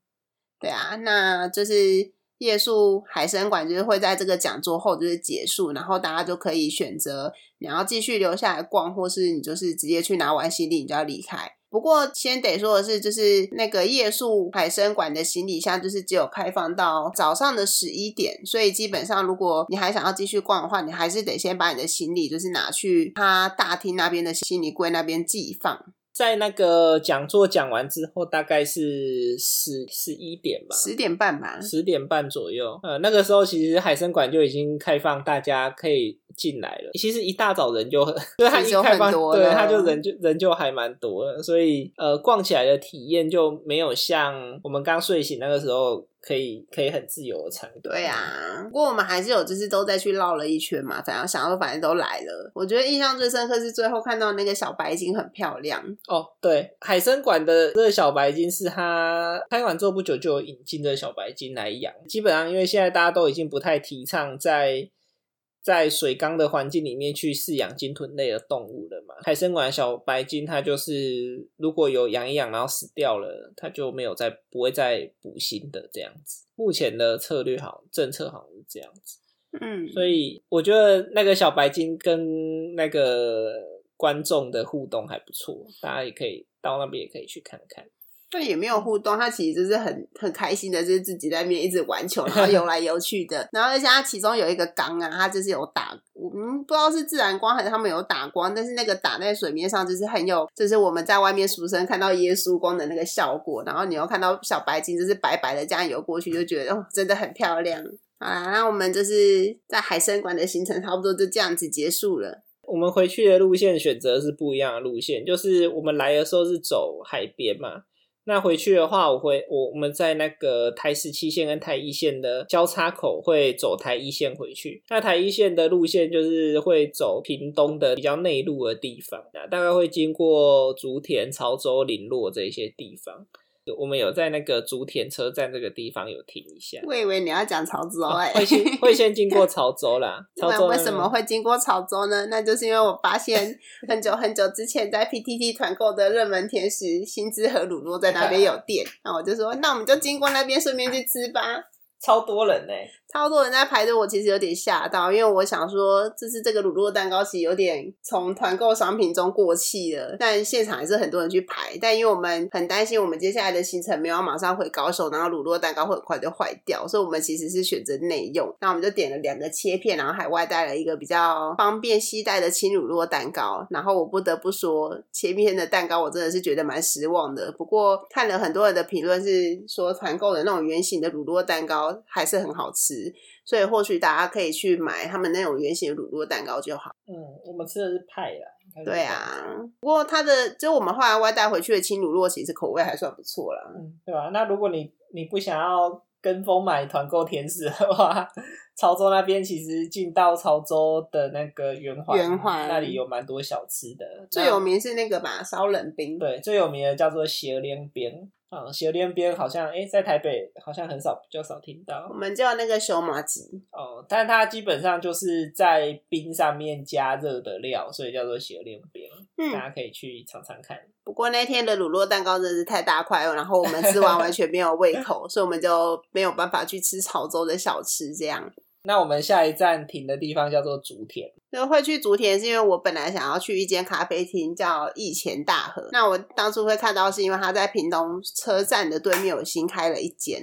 对啊，那就是夜宿海参馆，就是会在这个讲座后就是结束，然后大家就可以选择你要继续留下来逛，或是你就是直接去拿完行李你就要离开。不过先得说的是，就是那个夜宿海参馆的行李箱，就是只有开放到早上的十一点，所以基本上如果你还想要继续逛的话，你还是得先把你的行李就是拿去他大厅那边的行李柜那边寄放。在那个讲座讲完之后，大概是十十一点吧，十点半吧，十点半左右。呃，那个时候其实海参馆就已经开放，大家可以进来了。其实一大早人就很，对，它一开放对，了它就人就人就还蛮多的，所以呃，逛起来的体验就没有像我们刚睡醒那个时候可以可以很自由的参观。对啊，不过我们还是有就是都再去绕了一圈嘛，反正想说反正都来了。我觉得印象最深刻是最后看到那个小白鲸很漂亮，哦，对，海参馆的这个小白鲸是它开馆之后不久就有引进的小白鲸来养。基本上，因为现在大家都已经不太提倡在在水缸的环境里面去饲养鲸豚类的动物了嘛。海参馆小白鲸它就是如果有养一养然后死掉了，它就没有再不会再补新的这样子。目前的策略好政策好像是这样子。嗯，所以我觉得那个小白鲸跟那个观众的互动还不错，大家也可以到那边也可以去看看。对也没有互动，他其实就是很很开心的，就是自己在那边一直玩球，然后游来游去的。然后而且它其中有一个缸啊，它就是有打，嗯，不知道是自然光还是他们有打光，但是那个打在水面上就是很有，就是我们在外面俗称看到耶稣光的那个效果。然后你又看到小白鲸就是白白的这样游过去，就觉得哦，真的很漂亮。好啦，那我们就是在海参馆的行程差不多就这样子结束了。我们回去的路线选择是不一样的路线，就是我们来的时候是走海边嘛，那回去的话，我会我我们在那个台十七线跟台一线的交叉口会走台一线回去。那台一线的路线就是会走屏东的比较内陆的地方，那大概会经过竹田、潮州、林落这些地方。我们有在那个竹田车站这个地方有停一下，我以为你要讲潮州哎、会先 会先经过潮州啦。潮州为什么会经过潮州呢？那就是因为我发现很久很久之前在 PTT 团购的热门甜食新之和乳酪在那边有店，那我就说那我们就经过那边顺便去吃吧。超多人呢、超多人在排队，我其实有点吓到，因为我想说，就是这个乳酪蛋糕其实有点从团购商品中过气了，但现场还是很多人去排。但因为我们很担心我们接下来的行程没有马上回高雄，然后乳酪蛋糕会很快就坏掉，所以我们其实是选择内用。那我们就点了两个切片，然后还外带了一个比较方便携带的轻乳酪蛋糕。然后我不得不说，切片的蛋糕我真的是觉得蛮失望的。不过看了很多人的评论是说，团购的那种圆形的乳酪蛋糕还是很好吃。所以或许大家可以去买他们那种圆形的乳酪蛋糕就好。嗯，我们吃的是派啦。对啊，不过它的就我们后来外带回去的轻乳酪，其实口味还算不错啦。嗯，对吧、那如果你你不想要跟风买团购甜食的话，潮州那边其实进到潮州的那个圆环，圆环那里有蛮多小吃的。最有名是那个吧，烧冷冰。对最有名的叫做斜连边啊，斜连边好像诶在台北好像很少比较少听到我们叫那个熊麻吉。哦，但它基本上就是在冰上面加热的料，所以叫做斜连边，大嗯，家可以去尝尝看。不过那天的乳酪蛋糕真的是太大块了，然后我们吃完完全没有胃口，所以我们就没有办法去吃潮州的小吃这样。那我们下一站停的地方叫做竹田。就会去竹田，是因为我本来想要去一间咖啡厅叫益前大河。那我当初会看到，是因为它在屏东车站的对面有新开了一间，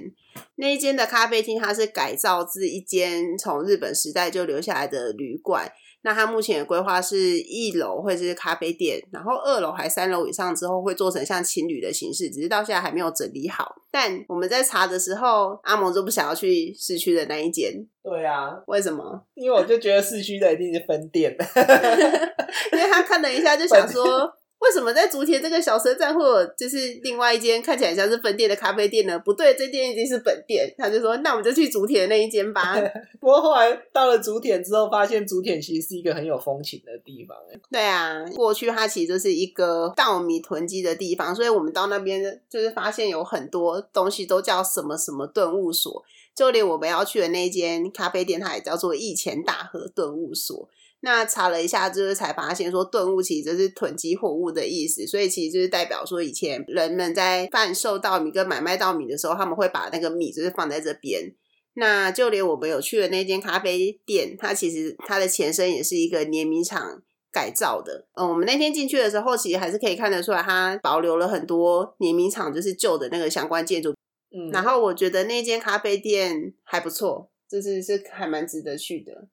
那一间的咖啡厅它是改造自一间从日本时代就留下来的旅馆。那它目前的规划是一楼会是咖啡店，然后二楼还三楼以上之后会做成像情侣的形式，只是到现在还没有整理好。但我们在查的时候，阿蒙就不想要去市区的那一间。对啊，为什么？因为我就觉得市区的一定是分店，因为他看了一下就想说。为什么在竹田这个小车站会有就是另外一间看起来像是分店的咖啡店呢？不对，这店已经是本店。他就说：“那我们就去竹田那一间吧。”不过后来到了竹田之后，发现竹田其实是一个很有风情的地方。对啊，过去它其实就是一个稻米囤积的地方，所以我们到那边就是发现有很多东西都叫什么什么顿悟所，就连我们要去的那间咖啡店，它也叫做义前大河顿悟所。那查了一下，就是才发现说顿悟其实就是囤积货物的意思，所以其实就是代表说以前人们在贩售稻米跟买卖稻米的时候，他们会把那个米就是放在这边。那就连我们有去的那间咖啡店，它其实它的前身也是一个碾米厂改造的。嗯，我们那天进去的时候，其实还是可以看得出来，它保留了很多碾米厂就是旧的那个相关建筑。嗯，然后我觉得那间咖啡店还不错，就是是还蛮值得去的。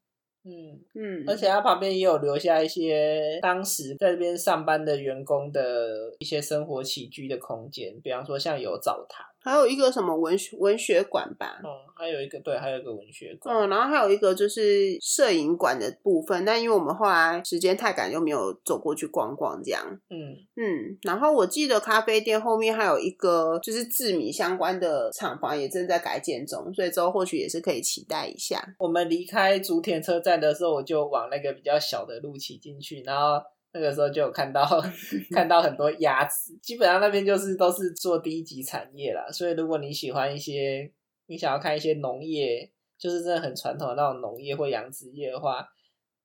嗯嗯，而且他旁边也有留下一些当时在这边上班的员工的一些生活起居的空间，比方说像有澡堂。还有一个什么文学文学馆吧？嗯，还有一个对，还有一个文学馆。嗯，然后还有一个就是摄影馆的部分，但因为我们后来时间太赶，就没有走过去逛逛这样。嗯嗯，然后我记得咖啡店后面还有一个就是制米相关的厂房也正在改建中，所以之后或许也是可以期待一下。我们离开竹田车站的时候，我就往那个比较小的路骑进去，然后。那个时候就有看到 看到很多鸭子，基本上那边就是都是做第一级产业啦。所以如果你喜欢一些，你想要看一些农业，就是真的很传统的那种农业或养殖业的话，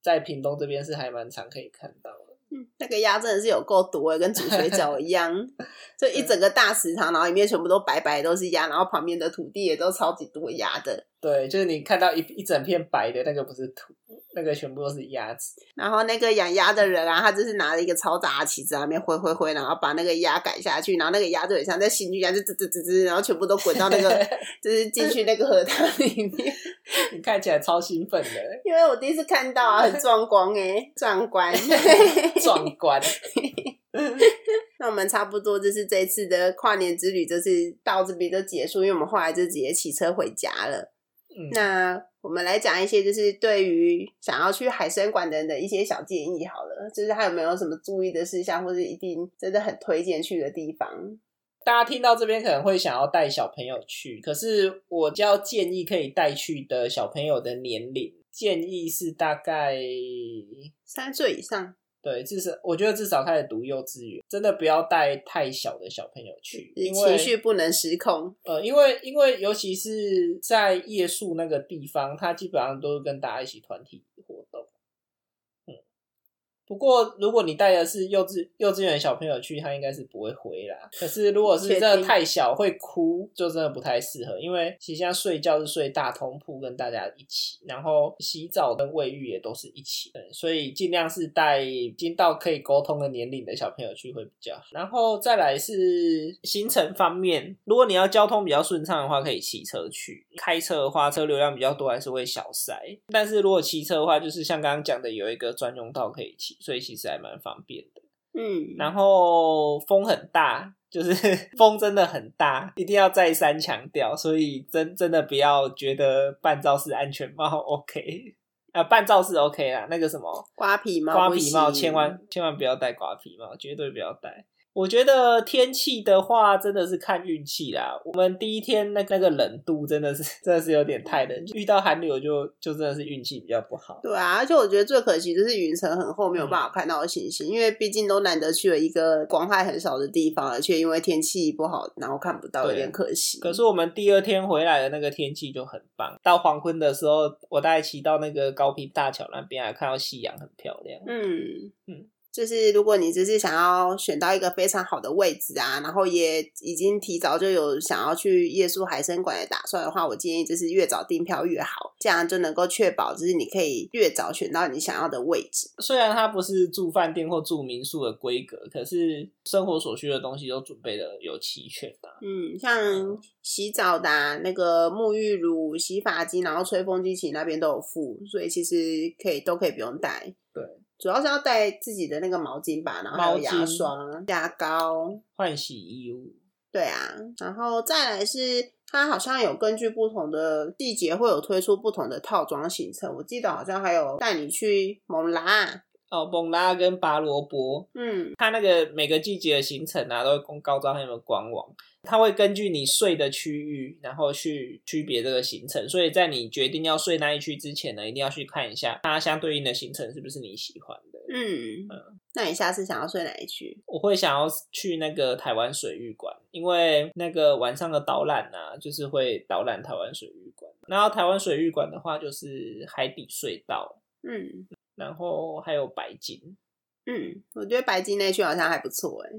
在屏东这边是还蛮常可以看到的。嗯，那个鸭真的是有够多，跟煮水饺一样，就一整个大食堂，然后里面全部都白白都是鸭，然后旁边的土地也都超级多鸭的。对，就是你看到一一整片白的那个不是土。那个全部都是鸭子，然后那个养鸭的人啊，他就是拿了一个超大的旗子，那边挥挥挥，然后把那个鸭赶下去，然后那个鸭就很像在新剧一样，就吱吱吱吱，然后全部都滚到那个，就是进去那个河塘里面。你看起来超兴奋的，因为我第一次看到啊，很壮观哎，壮观，壮观。那我们差不多就是这次的跨年之旅，就是到这边就结束，因为我们后来就直接骑车回家了。那。我们来讲一些，就是对于想要去海参馆的人的一些小建议好了，就是还有没有什么注意的事项，或者一定真的很推荐去的地方？大家听到这边可能会想要带小朋友去，可是我较建议可以带去的小朋友的年龄，建议是大概三岁以上。对，至少我觉得至少开始读幼稚园，真的不要带太小的小朋友去，因为情绪不能失控。呃，因为因为尤其是在夜宿那个地方，他基本上都是跟大家一起团体活动。不过，如果你带的是幼稚幼稚园小朋友去，他应该是不会回啦。可是，如果是真的太小会哭，就真的不太适合。因为其实现在睡觉是睡大通铺，跟大家一起，然后洗澡跟卫浴也都是一起，所以尽量是带已经到可以沟通的年龄的小朋友去会比较好。然后再来是行程方面，如果你要交通比较顺畅的话，可以骑车去；开车的话，车流量比较多，还是会小塞。但是如果骑车的话，就是像刚刚讲的，有一个专用道可以骑。所以其实还蛮方便的，嗯，然后风很大，就是 风真的很大，一定要再三强调，所以真真的不要觉得半罩式安全帽 OK，啊，半罩式 OK 啦，那个什么瓜皮帽，瓜皮帽千万千万不要戴瓜皮帽，绝对不要戴。我觉得天气的话，真的是看运气啦。我们第一天那那个冷度真的是真的是有点太冷，遇到寒流就就真的是运气比较不好。对啊，而且我觉得最可惜就是云层很厚，没有办法看到星星，因为毕竟都难得去了一个光害很少的地方，而且因为天气不好，然后看不到，有点可惜。可是我们第二天回来的那个天气就很棒，到黄昏的时候，我大概骑到那个高平大桥那边，还看到夕阳，很漂亮。嗯嗯。就是如果你只是想要选到一个非常好的位置啊，然后也已经提早就有想要去夜宿海参馆的打算的话，我建议就是越早订票越好，这样就能够确保就是你可以越早选到你想要的位置。虽然它不是住饭店或住民宿的规格，可是生活所需的东西都准备的有齐全的。嗯，像洗澡的、啊、那个沐浴乳、洗发精，然后吹风机其实那边都有附，所以其实可以都可以不用带。对，主要是要带自己的那个毛巾吧，然后还有牙刷、牙膏。换洗衣物，对啊，然后再来是它好像有根据不同的季节会有推出不同的套装行程，我记得好像还有带你去蒙拉，哦，蒙拉跟拔萝卜，嗯它那个每个季节的行程啊，都会公告在他们的官网。它会根据你睡的区域，然后去区别这个行程。所以在你决定要睡那一区之前呢，一定要去看一下它相对应的行程是不是你喜欢的。嗯，那你下次想要睡哪一区？我会想要去那个台湾水域馆，因为那个晚上的导览啊，就是会导览台湾水域馆。然后台湾水域馆的话，就是海底隧道，嗯然后还有白金。嗯，我觉得白金那区好像还不错哎。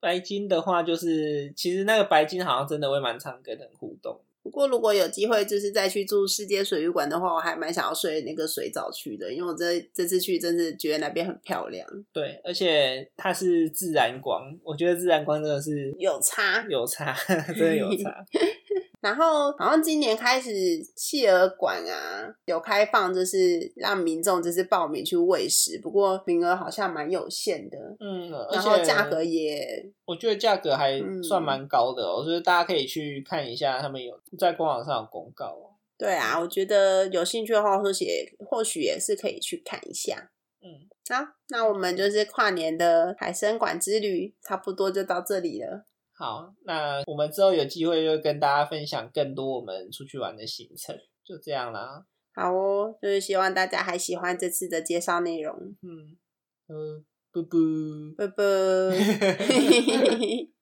白金的话，就是其实那个白金好像真的会蛮常跟人互动。不过如果有机会就是再去住世界水域馆的话，我还蛮想要睡那个水藻区的，因为我这这次去真是觉得那边很漂亮，对，而且它是自然光，我觉得自然光真的是有差。有差，真的有差。然后好像今年开始企鹅馆啊有开放，就是让民众就是报名去喂食，不过名额好像蛮有限的，嗯，而然后且价格也我觉得价格还嗯算蛮高的哦，就是大家可以去看一下，他们有在官网上有公告哦。对啊，我觉得有兴趣的话，或许或许也是可以去看一下。嗯，好，那我们就是跨年的海参馆之旅，差不多就到这里了。好，那我们之后有机会就跟大家分享更多我们出去玩的行程，就这样啦。好哦，就是希望大家还喜欢这次的介绍内容。嗯，嗯，啵啵。拜拜。